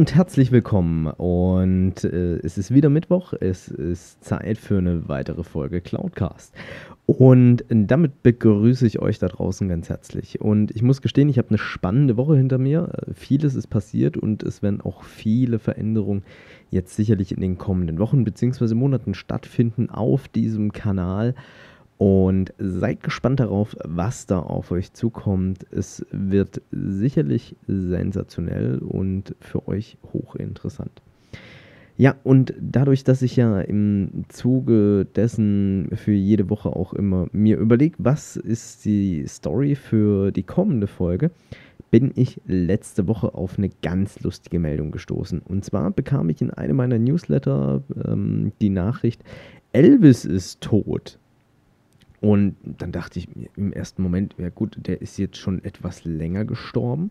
und herzlich willkommen. Und äh, es ist wieder Mittwoch. Es ist Zeit für eine weitere Folge Cloudcast. Und damit begrüße ich euch da draußen ganz herzlich. Und ich muss gestehen, ich habe eine spannende Woche hinter mir. Vieles ist passiert und es werden auch viele Veränderungen jetzt sicherlich in den kommenden Wochen bzw. Monaten stattfinden auf diesem Kanal. Und seid gespannt darauf, was da auf euch zukommt. Es wird sicherlich sensationell und für euch hochinteressant. Ja, und dadurch, dass ich ja im Zuge dessen für jede Woche auch immer mir überlege, was ist die Story für die kommende Folge, bin ich letzte Woche auf eine ganz lustige Meldung gestoßen. Und zwar bekam ich in einem meiner Newsletter ähm, die Nachricht, Elvis ist tot. Und dann dachte ich im ersten Moment, ja gut, der ist jetzt schon etwas länger gestorben.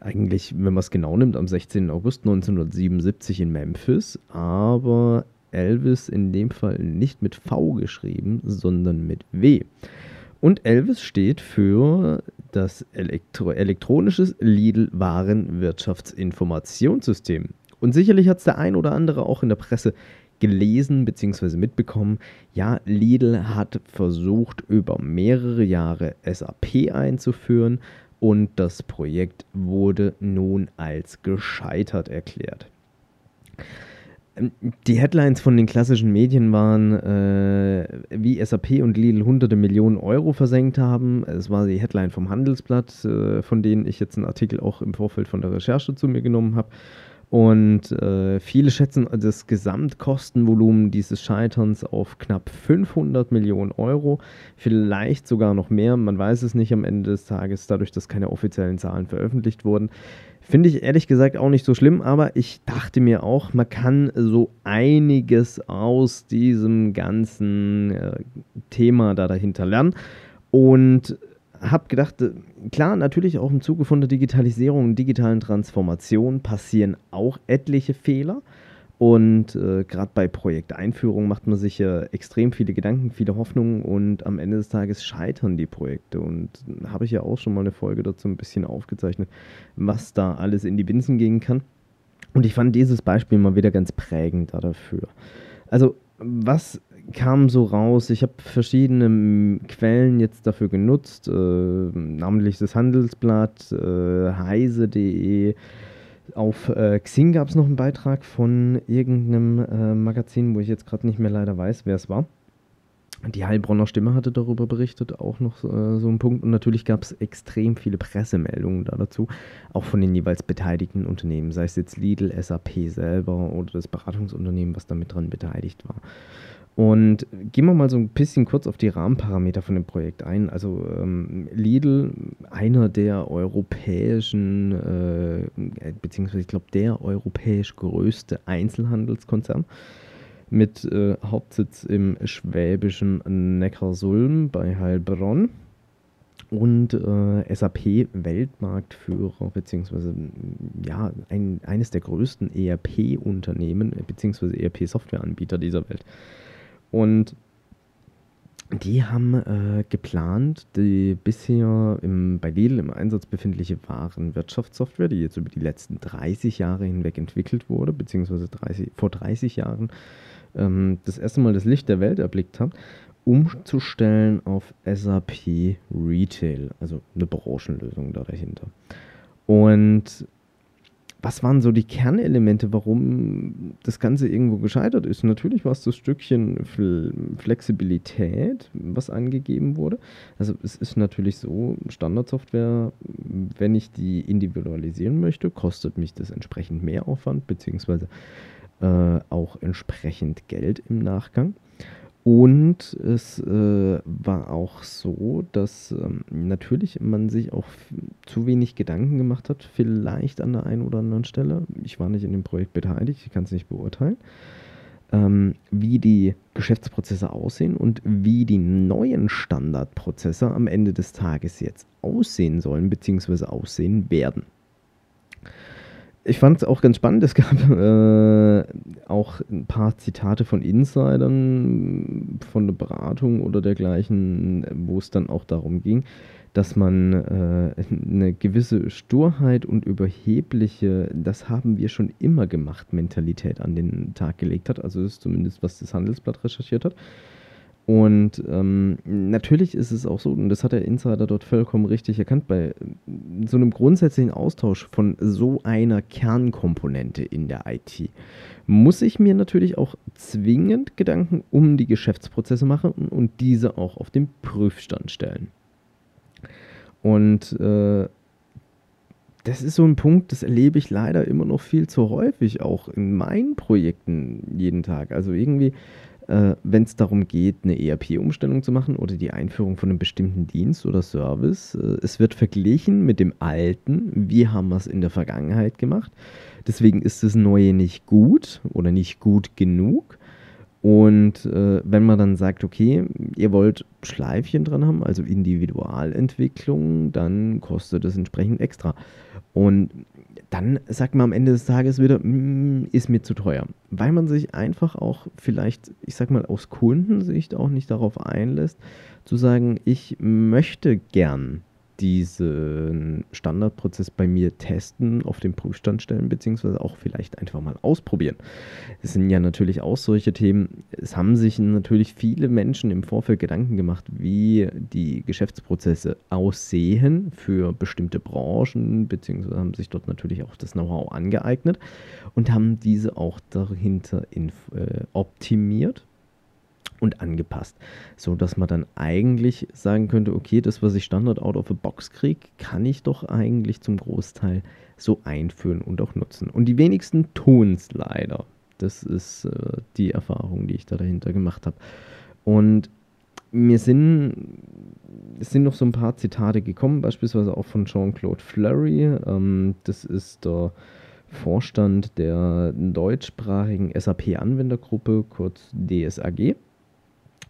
Eigentlich, wenn man es genau nimmt, am 16. August 1977 in Memphis. Aber Elvis in dem Fall nicht mit V geschrieben, sondern mit W. Und Elvis steht für das Elektro elektronisches Lidl-Warenwirtschaftsinformationssystem. Und sicherlich hat es der ein oder andere auch in der Presse gelesen bzw. mitbekommen, ja, Lidl hat versucht, über mehrere Jahre SAP einzuführen und das Projekt wurde nun als gescheitert erklärt. Ähm, die Headlines von den klassischen Medien waren, äh, wie SAP und Lidl hunderte Millionen Euro versenkt haben. Es war die Headline vom Handelsblatt, äh, von denen ich jetzt einen Artikel auch im Vorfeld von der Recherche zu mir genommen habe. Und äh, viele schätzen das Gesamtkostenvolumen dieses Scheiterns auf knapp 500 Millionen Euro, vielleicht sogar noch mehr. Man weiß es nicht am Ende des Tages, dadurch, dass keine offiziellen Zahlen veröffentlicht wurden. Finde ich ehrlich gesagt auch nicht so schlimm, aber ich dachte mir auch, man kann so einiges aus diesem ganzen äh, Thema da dahinter lernen. Und habe gedacht, äh, klar, natürlich auch im Zuge von der Digitalisierung und digitalen Transformation passieren auch etliche Fehler. Und äh, gerade bei Projekteinführung macht man sich ja extrem viele Gedanken, viele Hoffnungen und am Ende des Tages scheitern die Projekte. Und habe ich ja auch schon mal eine Folge dazu ein bisschen aufgezeichnet, was da alles in die Binsen gehen kann. Und ich fand dieses Beispiel mal wieder ganz prägend dafür. Also, was kam so raus. Ich habe verschiedene Quellen jetzt dafür genutzt, äh, namentlich das Handelsblatt, äh, heise.de. Auf äh, Xing gab es noch einen Beitrag von irgendeinem äh, Magazin, wo ich jetzt gerade nicht mehr leider weiß, wer es war. Die Heilbronner Stimme hatte darüber berichtet, auch noch äh, so ein Punkt. Und natürlich gab es extrem viele Pressemeldungen da dazu, auch von den jeweils beteiligten Unternehmen, sei es jetzt Lidl, SAP selber oder das Beratungsunternehmen, was damit dran beteiligt war. Und gehen wir mal so ein bisschen kurz auf die Rahmenparameter von dem Projekt ein. Also ähm, Lidl, einer der europäischen, äh, beziehungsweise ich glaube der europäisch größte Einzelhandelskonzern mit äh, Hauptsitz im schwäbischen Neckarsulm bei Heilbronn und äh, SAP Weltmarktführer beziehungsweise ja ein, eines der größten ERP-Unternehmen beziehungsweise ERP-Softwareanbieter dieser Welt. Und die haben äh, geplant, die bisher im, bei Lidl im Einsatz befindliche Warenwirtschaftssoftware, die jetzt über die letzten 30 Jahre hinweg entwickelt wurde, beziehungsweise 30, vor 30 Jahren ähm, das erste Mal das Licht der Welt erblickt hat, umzustellen auf SAP Retail, also eine Branchenlösung da dahinter. Und was waren so die Kernelemente, warum das Ganze irgendwo gescheitert ist? Natürlich war es das Stückchen Flexibilität, was angegeben wurde. Also es ist natürlich so, Standardsoftware, wenn ich die individualisieren möchte, kostet mich das entsprechend mehr Aufwand, beziehungsweise äh, auch entsprechend Geld im Nachgang. Und es äh, war auch so, dass ähm, natürlich man sich auch zu wenig Gedanken gemacht hat, vielleicht an der einen oder anderen Stelle. Ich war nicht in dem Projekt beteiligt, ich kann es nicht beurteilen, ähm, wie die Geschäftsprozesse aussehen und wie die neuen Standardprozesse am Ende des Tages jetzt aussehen sollen bzw. aussehen werden ich fand es auch ganz spannend. Es gab äh, auch ein paar Zitate von Insidern von der Beratung oder dergleichen, wo es dann auch darum ging, dass man äh, eine gewisse Sturheit und überhebliche, das haben wir schon immer gemacht, Mentalität an den Tag gelegt hat. Also das ist zumindest, was das Handelsblatt recherchiert hat. Und ähm, natürlich ist es auch so, und das hat der Insider dort vollkommen richtig erkannt, bei so einem grundsätzlichen Austausch von so einer Kernkomponente in der IT muss ich mir natürlich auch zwingend Gedanken um die Geschäftsprozesse machen und diese auch auf den Prüfstand stellen. Und äh, das ist so ein Punkt, das erlebe ich leider immer noch viel zu häufig, auch in meinen Projekten jeden Tag. Also irgendwie äh, wenn es darum geht, eine ERP-Umstellung zu machen oder die Einführung von einem bestimmten Dienst oder Service. Äh, es wird verglichen mit dem alten. Wie haben wir es in der Vergangenheit gemacht? Deswegen ist das Neue nicht gut oder nicht gut genug. Und äh, wenn man dann sagt, okay, ihr wollt Schleifchen dran haben, also Individualentwicklung, dann kostet das entsprechend extra. Und dann sagt man am Ende des Tages wieder, mm, ist mir zu teuer. Weil man sich einfach auch vielleicht, ich sag mal, aus Kundensicht auch nicht darauf einlässt, zu sagen, ich möchte gern diesen Standardprozess bei mir testen, auf den Prüfstand stellen, beziehungsweise auch vielleicht einfach mal ausprobieren. Es sind ja natürlich auch solche Themen. Es haben sich natürlich viele Menschen im Vorfeld Gedanken gemacht, wie die Geschäftsprozesse aussehen für bestimmte Branchen, beziehungsweise haben sich dort natürlich auch das Know-how angeeignet und haben diese auch dahinter in, äh, optimiert und angepasst, so dass man dann eigentlich sagen könnte, okay, das, was ich Standard out of the box kriege, kann ich doch eigentlich zum Großteil so einführen und auch nutzen. Und die wenigsten tun es leider. Das ist äh, die Erfahrung, die ich da dahinter gemacht habe. Und mir sind, es sind noch so ein paar Zitate gekommen, beispielsweise auch von Jean-Claude Fleury. Ähm, das ist der Vorstand der deutschsprachigen SAP-Anwendergruppe, kurz DSAG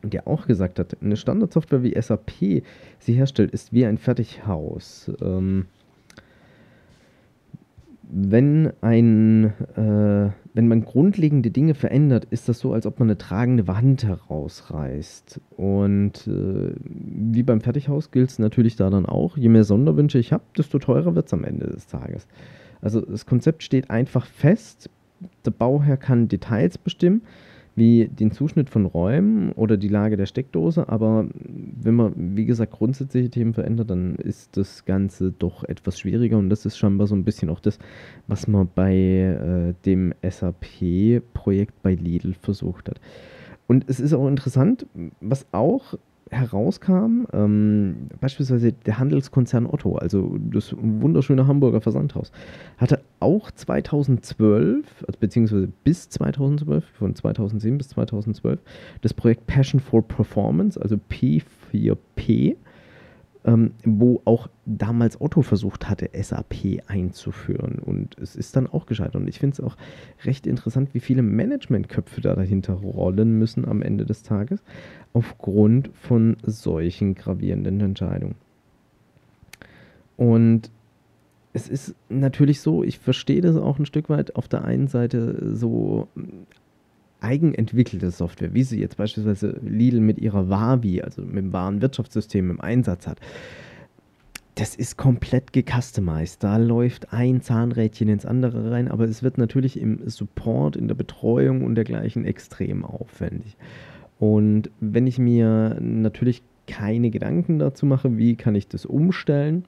der auch gesagt hat, eine Standardsoftware wie SAP sie herstellt, ist wie ein Fertighaus. Ähm, wenn ein, äh, wenn man grundlegende Dinge verändert, ist das so, als ob man eine tragende Wand herausreißt. Und äh, wie beim Fertighaus gilt es natürlich da dann auch, je mehr Sonderwünsche ich habe, desto teurer wird es am Ende des Tages. Also das Konzept steht einfach fest, der Bauherr kann Details bestimmen, wie den Zuschnitt von Räumen oder die Lage der Steckdose, aber wenn man, wie gesagt, grundsätzliche Themen verändert, dann ist das Ganze doch etwas schwieriger und das ist scheinbar so ein bisschen auch das, was man bei äh, dem SAP-Projekt bei Lidl versucht hat. Und es ist auch interessant, was auch herauskam, ähm, beispielsweise der Handelskonzern Otto, also das wunderschöne Hamburger Versandhaus, hatte auch 2012, also beziehungsweise bis 2012, von 2007 bis 2012, das Projekt Passion for Performance, also P4P, ähm, wo auch damals Otto versucht hatte, SAP einzuführen. Und es ist dann auch gescheitert. Und ich finde es auch recht interessant, wie viele Managementköpfe da dahinter rollen müssen am Ende des Tages, aufgrund von solchen gravierenden Entscheidungen. Und es ist natürlich so, ich verstehe das auch ein Stück weit auf der einen Seite so eigenentwickelte Software, wie sie jetzt beispielsweise Lidl mit ihrer Wavi, also mit dem Warenwirtschaftssystem im Einsatz hat, das ist komplett gecustomized. Da läuft ein Zahnrädchen ins andere rein, aber es wird natürlich im Support, in der Betreuung und dergleichen extrem aufwendig. Und wenn ich mir natürlich keine Gedanken dazu mache, wie kann ich das umstellen,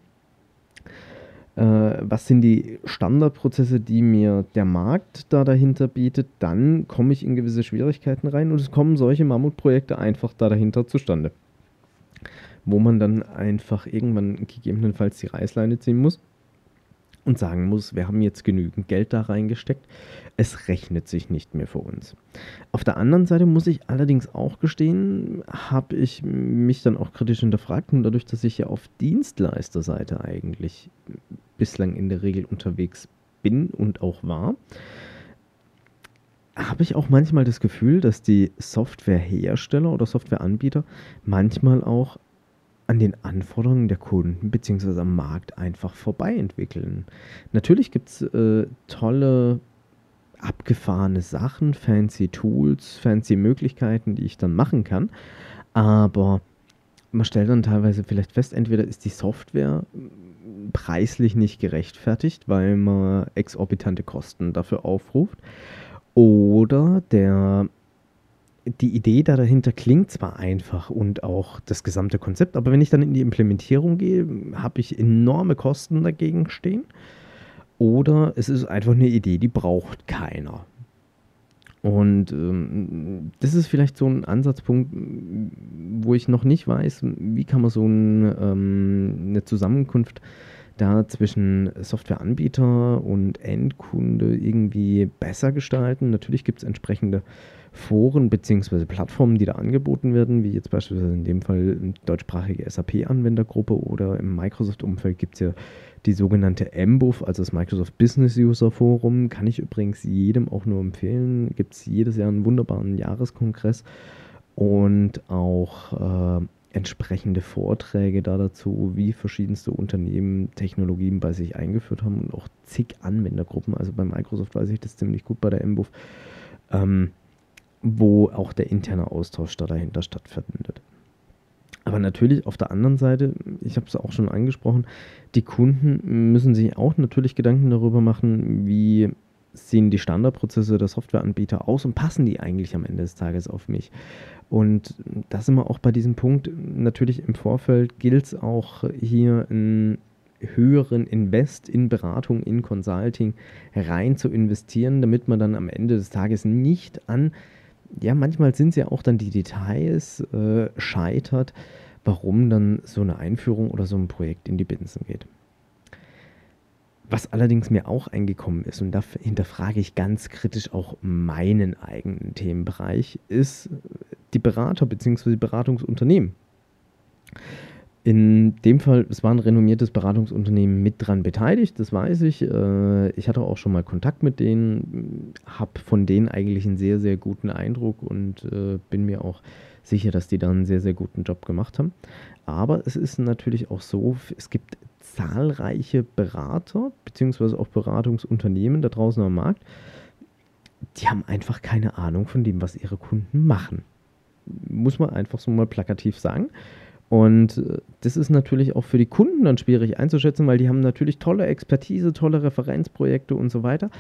was sind die Standardprozesse, die mir der Markt da dahinter bietet, dann komme ich in gewisse Schwierigkeiten rein und es kommen solche Mammutprojekte einfach da dahinter zustande. Wo man dann einfach irgendwann gegebenenfalls die Reißleine ziehen muss und sagen muss, wir haben jetzt genügend Geld da reingesteckt. Es rechnet sich nicht mehr für uns. Auf der anderen Seite muss ich allerdings auch gestehen, habe ich mich dann auch kritisch hinterfragt und dadurch, dass ich ja auf Dienstleisterseite eigentlich bislang in der Regel unterwegs bin und auch war, habe ich auch manchmal das Gefühl, dass die Softwarehersteller oder Softwareanbieter manchmal auch an den Anforderungen der Kunden bzw. am Markt einfach vorbei entwickeln. Natürlich gibt es äh, tolle, abgefahrene Sachen, fancy Tools, fancy Möglichkeiten, die ich dann machen kann, aber man stellt dann teilweise vielleicht fest, entweder ist die Software preislich nicht gerechtfertigt, weil man exorbitante Kosten dafür aufruft, oder der die Idee da dahinter klingt zwar einfach und auch das gesamte Konzept, aber wenn ich dann in die Implementierung gehe, habe ich enorme Kosten dagegen stehen. Oder es ist einfach eine Idee, die braucht keiner. Und ähm, das ist vielleicht so ein Ansatzpunkt, wo ich noch nicht weiß, wie kann man so ein, ähm, eine Zusammenkunft da zwischen Softwareanbieter und Endkunde irgendwie besser gestalten. Natürlich gibt es entsprechende Foren bzw. Plattformen, die da angeboten werden, wie jetzt beispielsweise in dem Fall eine deutschsprachige SAP-Anwendergruppe oder im Microsoft-Umfeld gibt es ja die sogenannte MBUF, also das Microsoft Business User Forum. Kann ich übrigens jedem auch nur empfehlen. Gibt es jedes Jahr einen wunderbaren Jahreskongress und auch äh, entsprechende Vorträge da dazu, wie verschiedenste Unternehmen Technologien bei sich eingeführt haben und auch zig Anwendergruppen. Also bei Microsoft weiß ich das ziemlich gut bei der MBUF. Ähm, wo auch der interne Austausch da dahinter stattfindet. Aber natürlich auf der anderen Seite, ich habe es auch schon angesprochen, die Kunden müssen sich auch natürlich Gedanken darüber machen, wie sehen die Standardprozesse der Softwareanbieter aus und passen die eigentlich am Ende des Tages auf mich. Und da sind wir auch bei diesem Punkt. Natürlich im Vorfeld gilt es auch hier einen höheren Invest in Beratung, in Consulting rein zu investieren, damit man dann am Ende des Tages nicht an ja, manchmal sind es ja auch dann die Details, äh, scheitert, warum dann so eine Einführung oder so ein Projekt in die Binsen geht. Was allerdings mir auch eingekommen ist, und da hinterfrage ich ganz kritisch auch meinen eigenen Themenbereich, ist die Berater bzw. Beratungsunternehmen. In dem Fall, es war ein renommiertes Beratungsunternehmen mit dran beteiligt, das weiß ich. Äh, ich hatte auch schon mal Kontakt mit denen, habe von denen eigentlich einen sehr, sehr guten Eindruck und äh, bin mir auch sicher, dass die da einen sehr, sehr guten Job gemacht haben. Aber es ist natürlich auch so, es gibt zahlreiche Berater bzw. auch Beratungsunternehmen da draußen am Markt, die haben einfach keine Ahnung von dem, was ihre Kunden machen. Muss man einfach so mal plakativ sagen. Und äh, das ist natürlich auch für die Kunden dann schwierig einzuschätzen, weil die haben natürlich tolle Expertise, tolle Referenzprojekte und so weiter.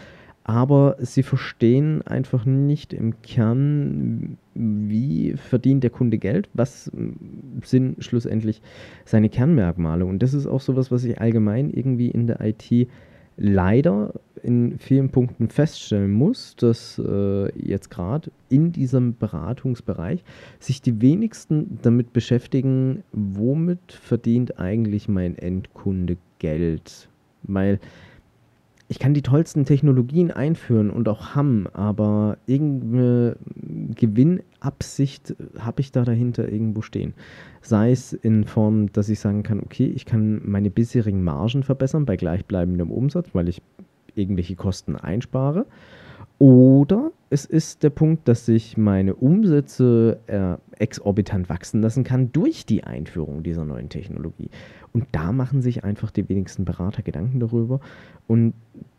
Aber sie verstehen einfach nicht im Kern, wie verdient der Kunde Geld, was sind schlussendlich seine Kernmerkmale. Und das ist auch sowas, was ich allgemein irgendwie in der IT leider in vielen Punkten feststellen muss, dass äh, jetzt gerade in diesem Beratungsbereich sich die wenigsten damit beschäftigen, womit verdient eigentlich mein Endkunde Geld. Weil ich kann die tollsten Technologien einführen und auch haben, aber irgendeine Gewinnabsicht habe ich da dahinter irgendwo stehen. Sei es in Form, dass ich sagen kann, okay, ich kann meine bisherigen Margen verbessern bei gleichbleibendem Umsatz, weil ich irgendwelche Kosten einspare. Oder es ist der Punkt, dass ich meine Umsätze äh, exorbitant wachsen lassen kann durch die Einführung dieser neuen Technologie. Und da machen sich einfach die wenigsten Berater Gedanken darüber. Und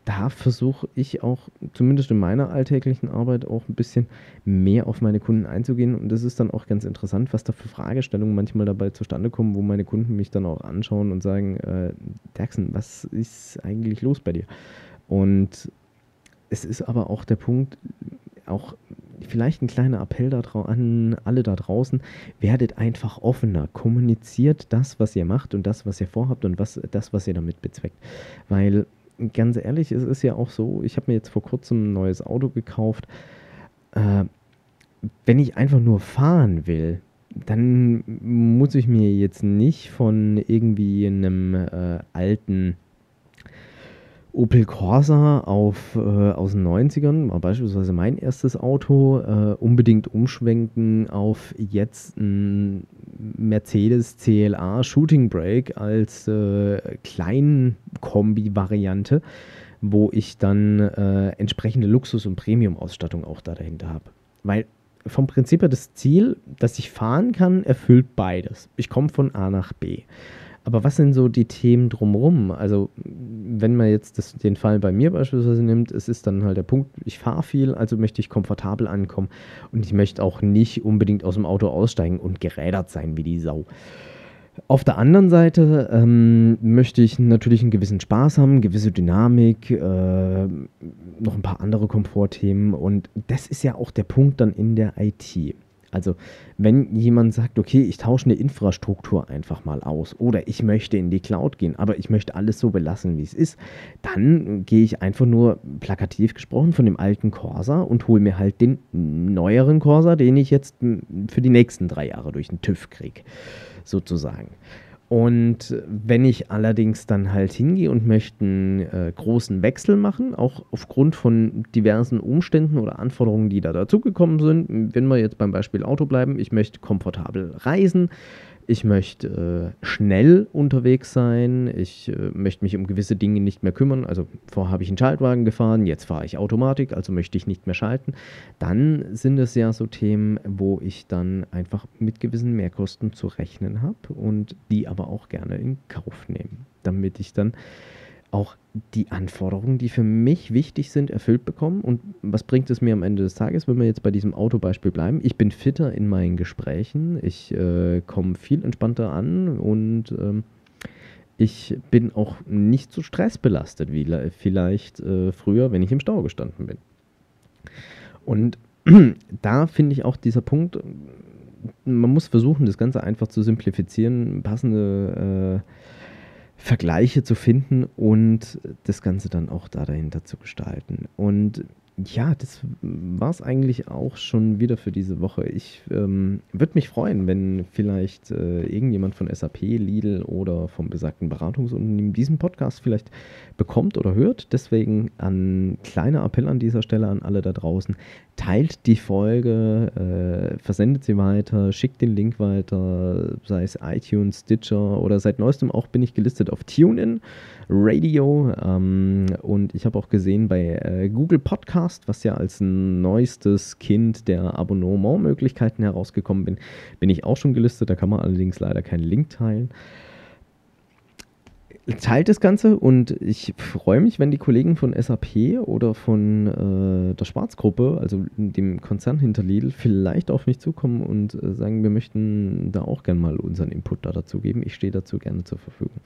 da versuche ich auch, zumindest in meiner alltäglichen Arbeit, auch ein bisschen mehr auf meine Kunden einzugehen. Und das ist dann auch ganz interessant, was da für Fragestellungen manchmal dabei zustande kommen, wo meine Kunden mich dann auch anschauen und sagen, äh, Derksen, was ist eigentlich los bei dir? Und es ist aber auch der Punkt, auch vielleicht ein kleiner Appell an alle da draußen, werdet einfach offener, kommuniziert das, was ihr macht und das, was ihr vorhabt und was, das, was ihr damit bezweckt. Weil, ganz ehrlich, es ist ja auch so, ich habe mir jetzt vor kurzem ein neues Auto gekauft. Äh, wenn ich einfach nur fahren will, dann muss ich mir jetzt nicht von irgendwie einem äh, alten Opel Corsa auf, äh, aus den 90ern, war beispielsweise mein erstes Auto, äh, unbedingt umschwenken auf jetzt ein Mercedes CLA Shooting Brake als äh, Kleinkombi-Variante, wo ich dann äh, entsprechende Luxus- und Premium-Ausstattung auch da dahinter habe. Weil vom Prinzip her das Ziel, dass ich fahren kann, erfüllt beides. Ich komme von A nach B. Aber was sind so die Themen drumherum? Also, wenn man jetzt das, den Fall bei mir beispielsweise nimmt, es ist dann halt der Punkt, ich fahre viel, also möchte ich komfortabel ankommen und ich möchte auch nicht unbedingt aus dem Auto aussteigen und gerädert sein wie die Sau. Auf der anderen Seite ähm, möchte ich natürlich einen gewissen Spaß haben, gewisse Dynamik, äh, noch ein paar andere Komfortthemen und das ist ja auch der Punkt dann in der IT. Also wenn jemand sagt, okay, ich tausche eine Infrastruktur einfach mal aus oder ich möchte in die Cloud gehen, aber ich möchte alles so belassen, wie es ist, dann gehe ich einfach nur plakativ gesprochen von dem alten Corsa und hole mir halt den neueren Corsa, den ich jetzt für die nächsten drei Jahre durch den TÜV kriege, sozusagen. Und wenn ich allerdings dann halt hingehe und möchte einen äh, großen Wechsel machen, auch aufgrund von diversen Umständen oder Anforderungen, die da dazugekommen sind, wenn wir jetzt beim Beispiel Auto bleiben, ich möchte komfortabel reisen, ich möchte äh, schnell unterwegs sein, ich äh, möchte mich um gewisse Dinge nicht mehr kümmern. Also vorher habe ich einen Schaltwagen gefahren, jetzt fahre ich Automatik, also möchte ich nicht mehr schalten. Dann sind es ja so Themen, wo ich dann einfach mit gewissen Mehrkosten zu rechnen habe und die aber auch gerne in Kauf nehme, damit ich dann auch die Anforderungen, die für mich wichtig sind, erfüllt bekommen. Und was bringt es mir am Ende des Tages, wenn wir jetzt bei diesem Autobeispiel bleiben? Ich bin fitter in meinen Gesprächen, ich äh, komme viel entspannter an und ähm, ich bin auch nicht so stressbelastet wie vielleicht äh, früher, wenn ich im Stau gestanden bin. Und da finde ich auch dieser Punkt, man muss versuchen, das Ganze einfach zu simplifizieren, passende äh, Vergleiche zu finden und das Ganze dann auch da dahinter zu gestalten. Und ja, das war es eigentlich auch schon wieder für diese Woche. Ich ähm, würde mich freuen, wenn vielleicht äh, irgendjemand von SAP, Lidl oder vom besagten Beratungsunternehmen diesen Podcast vielleicht bekommt oder hört. Deswegen ein kleiner Appell an dieser Stelle an alle da draußen. Teilt die Folge, äh, versendet sie weiter, schickt den Link weiter, sei es iTunes, Stitcher oder seit neuestem auch bin ich gelistet auf TuneIn Radio. Ähm, und ich habe auch gesehen bei äh, Google Podcast, was ja als neuestes Kind der Abonnementmöglichkeiten herausgekommen bin, bin ich auch schon gelistet. Da kann man allerdings leider keinen Link teilen teilt das Ganze und ich freue mich, wenn die Kollegen von SAP oder von äh, der Schwarzgruppe, also dem Konzern hinter Lidl, vielleicht auf mich zukommen und äh, sagen, wir möchten da auch gerne mal unseren Input da dazu geben. Ich stehe dazu gerne zur Verfügung.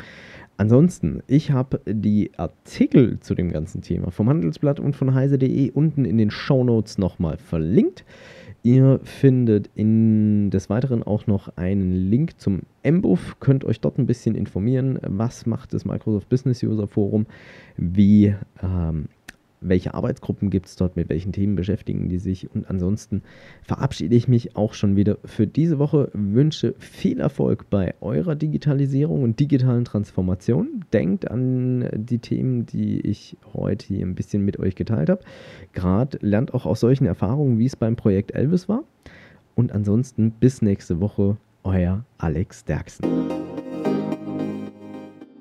Ansonsten, ich habe die Artikel zu dem ganzen Thema vom Handelsblatt und von heise.de unten in den Show Notes nochmal verlinkt. Ihr findet in des Weiteren auch noch einen Link zum MBUF, könnt euch dort ein bisschen informieren, was macht das Microsoft Business User Forum, wie ähm, welche Arbeitsgruppen gibt es dort, mit welchen Themen beschäftigen die sich. Und ansonsten verabschiede ich mich auch schon wieder für diese Woche, wünsche viel Erfolg bei eurer Digitalisierung und digitalen Transformation. Denkt an die Themen, die ich heute hier ein bisschen mit euch geteilt habe. Gerade lernt auch aus solchen Erfahrungen, wie es beim Projekt Elvis war. Und ansonsten bis nächste Woche, euer Alex Derksen.